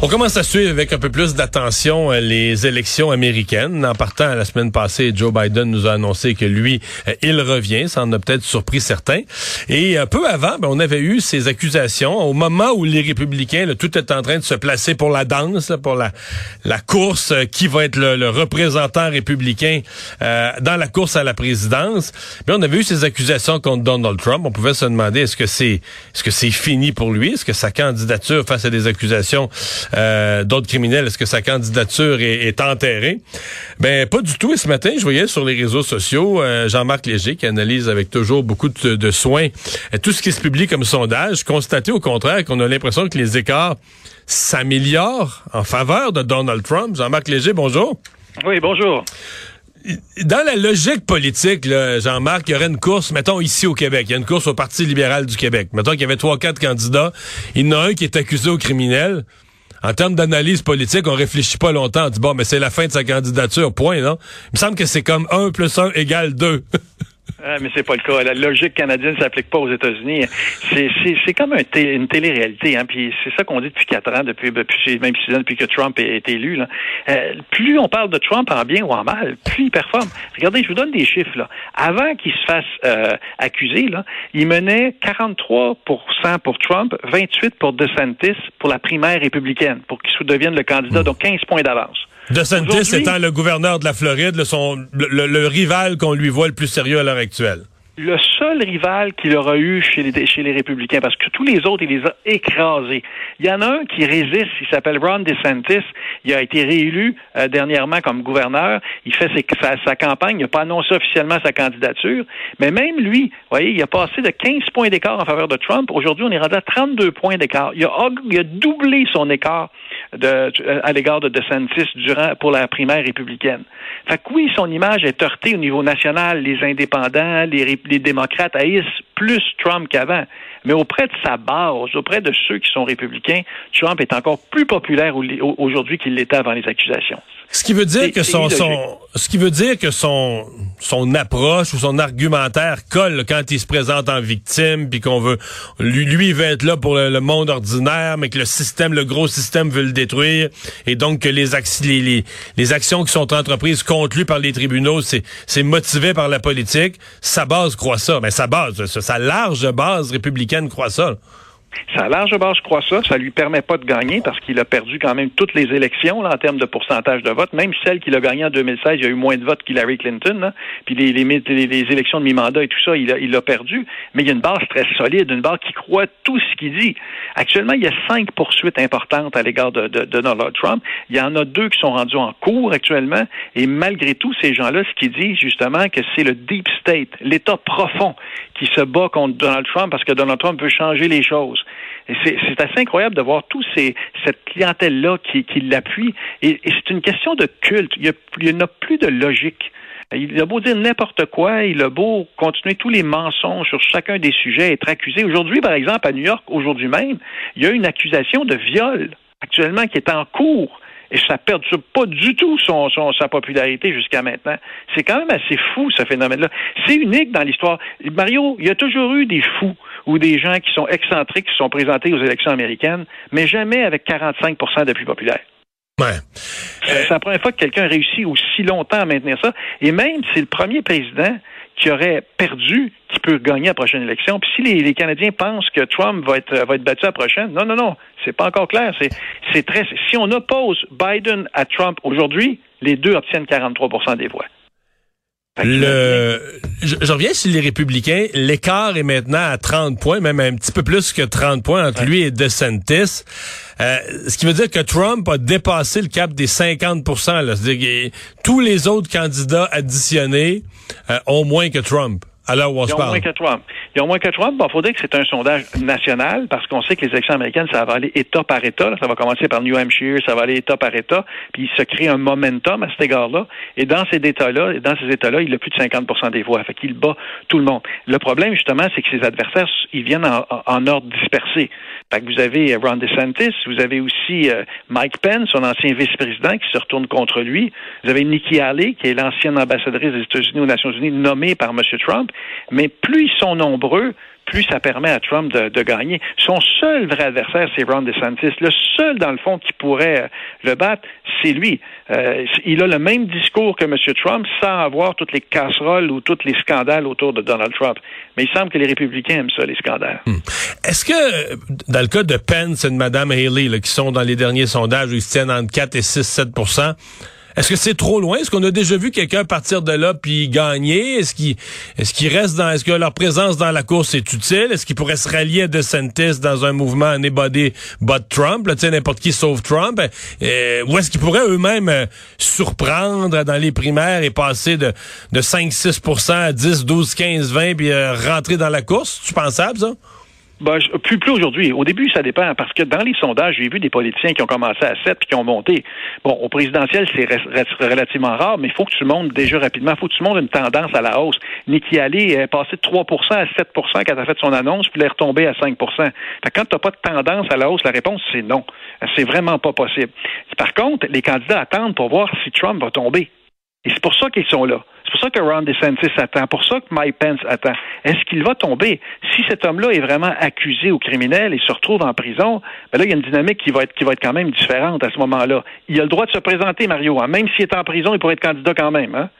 On commence à suivre avec un peu plus d'attention euh, les élections américaines. En partant la semaine passée, Joe Biden nous a annoncé que lui, euh, il revient. Ça en a peut-être surpris certains. Et un peu avant, ben, on avait eu ces accusations au moment où les républicains, tout est en train de se placer pour la danse, pour la, course, euh, qui va être le, représentant républicain dans la course à la présidence. Mais on avait eu ces accusations contre Donald Trump. On pouvait se demander est-ce que c'est est-ce que c'est fini pour lui, est-ce que sa candidature face à des accusations euh, d'autres criminels, est-ce que sa candidature est, enterrée? Ben pas du tout. Et ce matin, je voyais sur les réseaux sociaux euh, Jean-Marc Léger qui analyse avec toujours beaucoup de, soin euh, tout ce qui se publie comme sondage, constater au contraire qu'on a l'impression que les écarts s'améliorent en faveur de Donald Trump. Jean-Marc Léger, bonjour. Oui, bonjour dans la logique politique, Jean-Marc, il y aurait une course, mettons ici au Québec, il y a une course au Parti libéral du Québec. Mettons qu'il y avait trois, quatre candidats. Il y en a un qui est accusé au criminel en termes d'analyse politique, on réfléchit pas longtemps. On dit, bon, mais c'est la fin de sa candidature, point, non? Il me semble que c'est comme 1 plus 1 égale 2. Ah, mais c'est pas le cas. La logique canadienne s'applique pas aux États-Unis. C'est, c'est, c'est comme un une télé-réalité. Hein? Puis c'est ça qu'on dit depuis quatre ans, depuis, depuis même depuis que Trump est, élu. Là. Euh, plus on parle de Trump en bien ou en mal, plus il performe. Regardez, je vous donne des chiffres. Là. Avant qu'il se fasse euh, accuser, là, il menait 43% pour Trump, 28 pour DeSantis pour la primaire républicaine, pour qu'il devienne le candidat, donc 15 points d'avance. DeSantis étant le gouverneur de la Floride, le, son, le, rival qu'on lui voit le plus sérieux à l'heure actuelle le seul rival qu'il aura eu chez les, chez les républicains, parce que tous les autres, il les a écrasés. Il y en a un qui résiste, il s'appelle Ron DeSantis. Il a été réélu euh, dernièrement comme gouverneur. Il fait sa, campagne, il n'a pas annoncé officiellement sa candidature, mais même lui, vous voyez, il a passé de 15 points d'écart en faveur de Trump. Aujourd'hui, on est rendu à 32 points d'écart. Il a, il a doublé son écart à l'égard de DeSantis durant, pour la primaire républicaine. Fait que oui, son image est heurtée au niveau national. Les indépendants, les, les démocrates haïssent plus Trump qu'avant. Mais auprès de sa base, auprès de ceux qui sont républicains, Trump est encore plus populaire aujourd'hui qu'il l'était avant les accusations. Ce qui veut dire que son, son, ce qui veut dire que son, son approche ou son argumentaire colle quand il se présente en victime, puis qu'on veut, lui, lui veut être là pour le, monde ordinaire, mais que le système, le gros système veut le détruire, et donc que les, les, les, actions qui sont entreprises contre lui par les tribunaux, c'est, c'est motivé par la politique. Sa base croit ça, mais sa base, sa large base républicaine croit ça. Sa large base croit ça. Ça lui permet pas de gagner parce qu'il a perdu quand même toutes les élections là, en termes de pourcentage de vote. Même celle qu'il a gagnée en 2016, il y a eu moins de votes qu'Hillary Clinton. Puis les, élections de mi-mandat et tout ça, il a, il a perdu. Mais il y a une base très solide, une base qui croit tout ce qu'il dit. Actuellement, il y a cinq poursuites importantes à l'égard de, de, de, Donald Trump. Il y en a deux qui sont rendues en cours actuellement. Et malgré tout, ces gens-là, ce qu'ils disent justement, que c'est le deep state, l'État profond, qui se bat contre Donald Trump parce que Donald Trump veut changer les choses. C'est assez incroyable de voir tous ces cette clientèle-là qui, qui l'appuie. Et, c'est une question de culte. Il n'y a, a, plus de logique. Il a beau dire n'importe quoi, il a beau continuer tous les mensonges sur chacun des sujets, être accusé. Aujourd'hui, par exemple, à New York, aujourd'hui même, il y a une accusation de viol actuellement qui est en cours. Et ça perd pas du tout son, son sa popularité jusqu'à maintenant. C'est quand même assez fou, ce phénomène-là. C'est unique dans l'histoire. Mario, il y a toujours eu des fous ou des gens qui sont excentriques qui sont présentés aux élections américaines, mais jamais avec 45% d'appui populaire. Ouais. C'est la première fois que quelqu'un réussit aussi longtemps à maintenir ça. Et même, c'est le premier président qui aurait perdu qui peut gagner la prochaine élection. Puis si les, Canadiens pensent que Trump va être, va être battu la prochaine, non, non, non, c'est pas encore clair. C'est très. Si on oppose Biden à Trump aujourd'hui, les deux obtiennent 43% des voix. Le, je, reviens sur les républicains. L'écart est maintenant à 30 points, même un petit peu plus que 30 points entre lui et DeSantis. Euh, ce qui veut dire que Trump a dépassé le cap des 50 C'est-à-dire que tous les autres candidats additionnés euh, ont moins que Trump. Alors, où on ont moins que Trump. Ils ont moins que Trump. Il faut dire que c'est un sondage national parce qu'on sait que les élections américaines, ça va aller État par État. Ça va commencer par New Hampshire, ça va aller État par État. Puis il se crée un momentum à cet égard-là. Et dans ces États-là, dans ces États-là, il a plus de 50 des voix. Fait qu'il bat tout le monde. Le problème, justement, c'est que ses adversaires, ils viennent en, ordre dispersé. Fait que vous avez Ron DeSantis, vous avez aussi euh, Mike Pence, son ancien vice-président, qui se retourne contre lui. Vous avez Nikki Haley, qui est l'ancienne ambassadrice des États-Unis aux Nations Unies, nommée par M. Trump. Mais plus ils sont nombreux, plus ça permet à Trump de, gagner. Son seul vrai adversaire, c'est Ron DeSantis. Le seul, dans le fond, qui pourrait euh, le battre, c'est lui. Euh, il a le même discours que M. Trump sans avoir toutes les casseroles ou tous les scandales autour de Donald Trump. Mais il semble que les républicains aiment ça, les scandales. Hmm. Est-ce que, dans le cas de Pence et de Mme Haley, qui sont dans les derniers sondages où ils tiennent entre 4 et 6, 7 est-ce que c'est trop loin? Est-ce qu'on a déjà vu quelqu'un partir de là puis gagner? Est-ce qu'il est-ce dans est-ce que leur présence dans la course est utile? Est-ce qu'ils pourraient se rallier à DeSantis dans un mouvement anybody but Trump? N'importe qui sauf Trump. Euh, ou est-ce qu'ils pourraient eux-mêmes euh, surprendre dans les primaires et passer de, de 5-6 à 10, 12, 15, 20 puis euh, rentrer dans la course? Tu pensable, ça? Ben, plus, plus aujourd'hui. Au début, ça dépend, parce que dans les sondages, j'ai vu des politiciens qui ont commencé à 7 puis qui ont monté. Bon, au présidentiel, c'est relativement rare, mais il faut que tu montes déjà rapidement. Il faut que tu montes une tendance à la hausse. Nikki Haley est passé de 3% à 7% quand elle a fait son annonce, puis elle est retombée à 5 fait quand tu n'as pas de tendance à la hausse, la réponse, c'est non. C'est vraiment pas possible. Par contre, les candidats attendent pour voir si Trump va tomber. Et c'est pour ça qu'ils sont là. C'est pour ça que Ron DeSantis attend, pour ça que Mike Pence attend. Est-ce qu'il va tomber? Si cet homme-là est vraiment accusé ou criminel et se retrouve en prison, ben là, il y a une dynamique qui va être, quand même différente à ce moment-là. Il a le droit de se présenter, Mario. Hein. Même s'il est en prison, il pourrait être candidat quand même. Hein?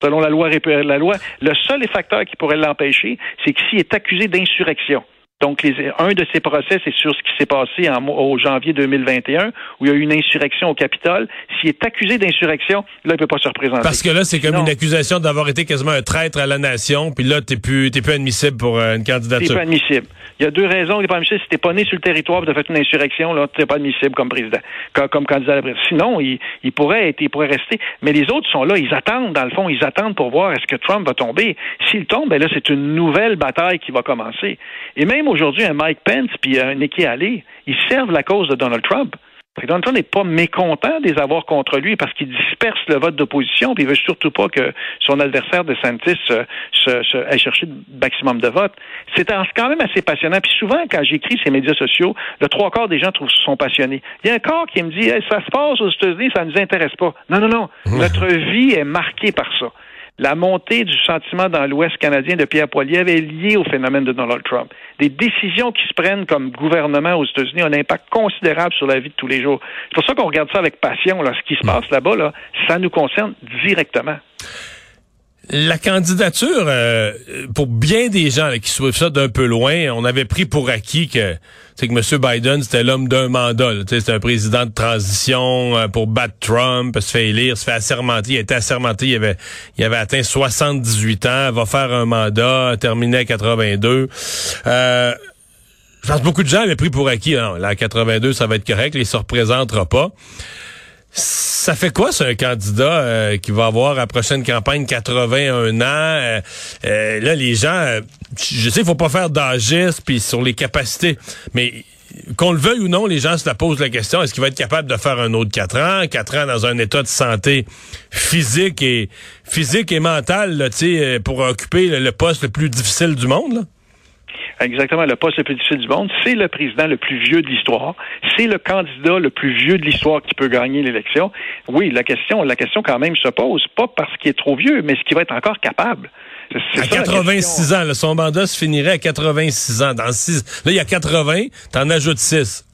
Selon la loi, la loi, le seul facteur qui pourrait l'empêcher, c'est que s'il est accusé d'insurrection. Donc, un de ces procès, c'est sur ce qui s'est passé en, au janvier 2021, où il y a eu une insurrection au Capitole. S'il est accusé d'insurrection, là, il peut pas se représenter. Parce que là, c'est comme une accusation d'avoir été quasiment un traître à la nation, puis là, t'es plus, t'es plus admissible pour euh, une candidature. T'es pas admissible. Il y a deux raisons. T'es pas admissible. Si t'es pas né sur le territoire, tu as fait une insurrection, là, t'es pas admissible comme président, comme, candidat à la présidence. Sinon, il, il pourrait être, il pourrait rester. Mais les autres sont là. Ils attendent, dans le fond, ils attendent pour voir est-ce que Trump va tomber. S'il tombe, ben là, c'est une nouvelle bataille qui va commencer. Et même aujourd'hui, un Mike Pence puis un Nikki Haley, ils servent la cause de Donald Trump. Donald Trump n'est pas mécontent des avoirs contre lui parce qu'il disperse le vote d'opposition puis il veut surtout pas que son adversaire de Santis se, se, aille chercher le maximum de votes. C'est quand même assez passionnant. Puis souvent, quand j'écris ces médias sociaux, le trois quarts des gens trouvent, sont passionnés. Il y a un corps qui me dit ça se passe aux États-Unis, ça ne nous intéresse pas. Non, non, non. Notre vie est marquée par ça. La montée du sentiment dans l'Ouest canadien de Pierre Poilievre est liée au phénomène de Donald Trump. Des décisions qui se prennent comme gouvernement aux États-Unis ont un impact considérable sur la vie de tous les jours. C'est pour ça qu'on regarde ça avec passion. Là. Ce qui se mm. passe là-bas, là, ça nous concerne directement. La candidature, euh, pour bien des gens qui suivent ça d'un peu loin, on avait pris pour acquis que que M. Biden, c'était l'homme d'un mandat. C'était un président de transition euh, pour battre Trump, se fait élire, se fait assermenter. Il a été assermenté, il avait, il avait atteint 78 ans, va faire un mandat, terminé à 82. Euh, je pense que beaucoup de gens avaient pris pour acquis, non, là, à 82, ça va être correct, il se représentera pas. Ça fait quoi, c'est un candidat euh, qui va avoir à la prochaine campagne 81 ans? Euh, euh, là, les gens, je sais, il faut pas faire d'âgisme puis sur les capacités, mais qu'on le veuille ou non, les gens se la posent la question, est-ce qu'il va être capable de faire un autre 4 ans? 4 ans dans un état de santé physique et physique et mental, là, pour occuper le, poste le plus difficile du monde? Exactement le poste le plus difficile du monde. C'est le président le plus vieux de l'histoire. C'est le candidat le plus vieux de l'histoire qui peut gagner l'élection. Oui, la question, la question quand même se pose, pas parce qu'il est trop vieux, mais ce qu'il va être encore capable? À 86 ans, son mandat se finirait à 86 ans. Dans six, là, il y a 80, t'en ajoutes 6.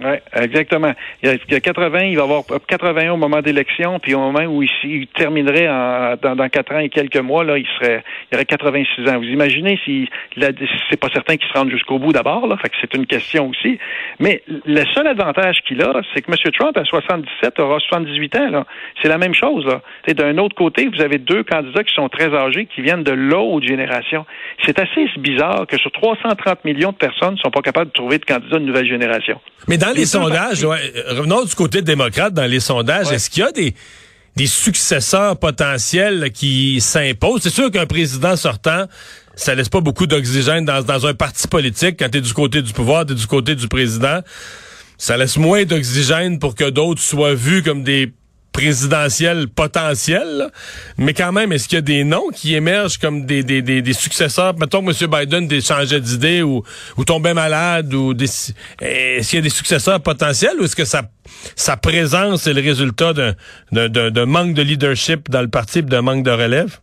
Oui, exactement. Il y, a, 80, il va avoir 81 au moment d'élection, puis au moment où il, terminerait en, dans, dans 4 ans et quelques mois, là, il serait, il aurait 86 ans. Vous imaginez si c'est pas certain qu'il se rende jusqu'au bout d'abord, là, fait que c'est une question aussi. Mais le seul avantage qu'il a, c'est que M. Trump à 77 aura 78 ans. Là. C'est la même chose. Là. D'un autre côté, vous avez deux candidats qui sont très âgés, qui viennent de l'autre génération. C'est assez bizarre que sur 330 millions de personnes ne sont pas capables de trouver de candidats de nouvelle génération. Dans les sondages, revenons du côté démocrate, dans les sondages, est-ce qu'il y a des, des successeurs potentiels qui s'imposent? C'est sûr qu'un président sortant, ça laisse pas beaucoup d'oxygène dans, dans un parti politique. Quand tu es du côté du pouvoir, tu es du côté du président. Ça laisse moins d'oxygène pour que d'autres soient vus comme des présidentielle potentielle. Mais quand même, est-ce qu'il y a des noms qui émergent comme des, des, des, successeurs? Mettons que M. Biden changeait d'idée ou, ou tombait malade ou est-ce qu'il y a des successeurs potentiels ou est-ce que sa, sa présence est le résultat d'un manque de leadership dans le parti d'un manque de relève?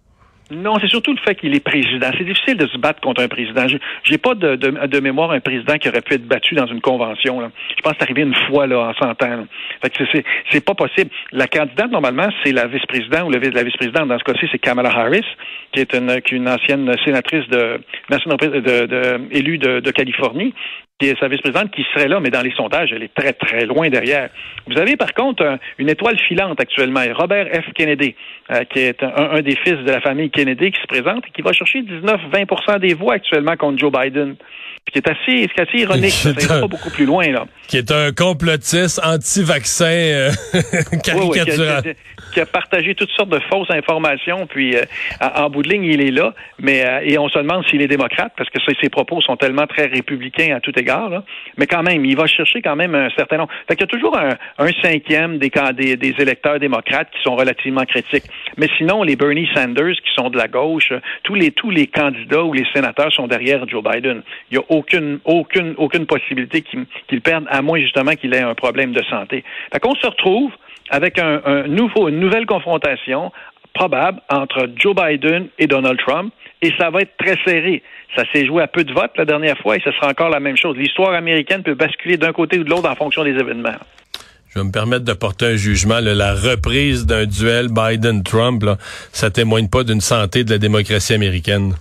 Non, c'est surtout le fait qu'il est président. C'est difficile de se battre contre un président. J'ai pas de, de, de, mémoire un président qui aurait pu être battu dans une convention. Là. Je pense que c'est arrivé une fois là, en 100 ans. Fait que c'est pas possible. La candidate, normalement, c'est la vice-présidente ou la vice-présidente. Dans ce cas-ci, c'est Kamala Harris, qui est une, qui est une ancienne sénatrice de, de, de élue de, de Californie qui est sa vice-présidente, qui serait là, mais dans les sondages, elle est très, très loin derrière. Vous avez par contre une étoile filante actuellement, Robert F. Kennedy, euh, qui est un, des fils de la famille Kennedy, qui se présente et qui va chercher 19-20 des voix actuellement contre Joe Biden qui est assez, assez ironique. ça pas beaucoup plus loin, là. Qui est un complotiste anti-vaccin euh, caricatural. qui, a, partagé toutes sortes de fausses informations, puis euh, en, bout de ligne, il est là, mais euh, et on se demande s'il est démocrate, parce que ses propos sont tellement très républicains à tout égard, mais quand même, il va chercher quand même un certain nombre. Fait qu'il y a toujours un, cinquième des, électeurs démocrates qui sont relativement critiques. Mais sinon, les Bernie Sanders, qui sont de la gauche, tous les, candidats ou les sénateurs sont derrière Joe Biden. Il y a aucune, possibilité qu'il perde, à moins justement qu'il ait un problème de santé. Fait qu'on se retrouve avec une nouvelle confrontation probable entre Joe Biden et Donald Trump, et ça va être très serré. Ça s'est joué à peu de votes la dernière fois et ce sera encore la même chose. L'histoire américaine peut basculer d'un côté ou de l'autre en fonction des événements. Je vais me permettre de porter un jugement. la reprise d'un duel Biden-Trump, ça témoigne pas d'une santé de la démocratie américaine.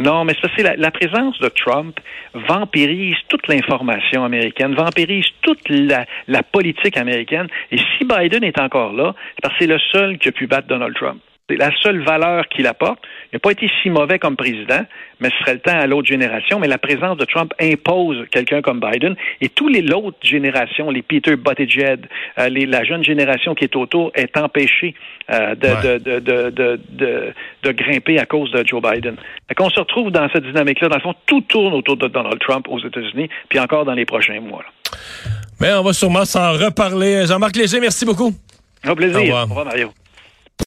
Non, mais c'est la, présence de Trump vampirise toute l'information américaine, vampirise toute la, la politique américaine. Et si Biden est encore là, c'est parce que c'est le seul qui a pu battre Donald Trump. C'est la seule valeur qu'il apporte. Il n'a pas été si mauvais comme président, mais ce serait le temps à l'autre génération. Mais la présence de Trump impose quelqu'un comme Biden. Et tous les autres générations, les Peter Buttigieg, euh, les, la jeune génération qui est autour, est empêchée euh, de, de, de, de, de, grimper à cause de Joe Biden. On se retrouve dans cette dynamique-là. Dans le fond, tout tourne autour de Donald Trump aux États-Unis, puis encore dans les prochains mois. Mais on va sûrement s'en reparler. Jean-Marc Léger, merci beaucoup. Au plaisir. Au revoir Mario.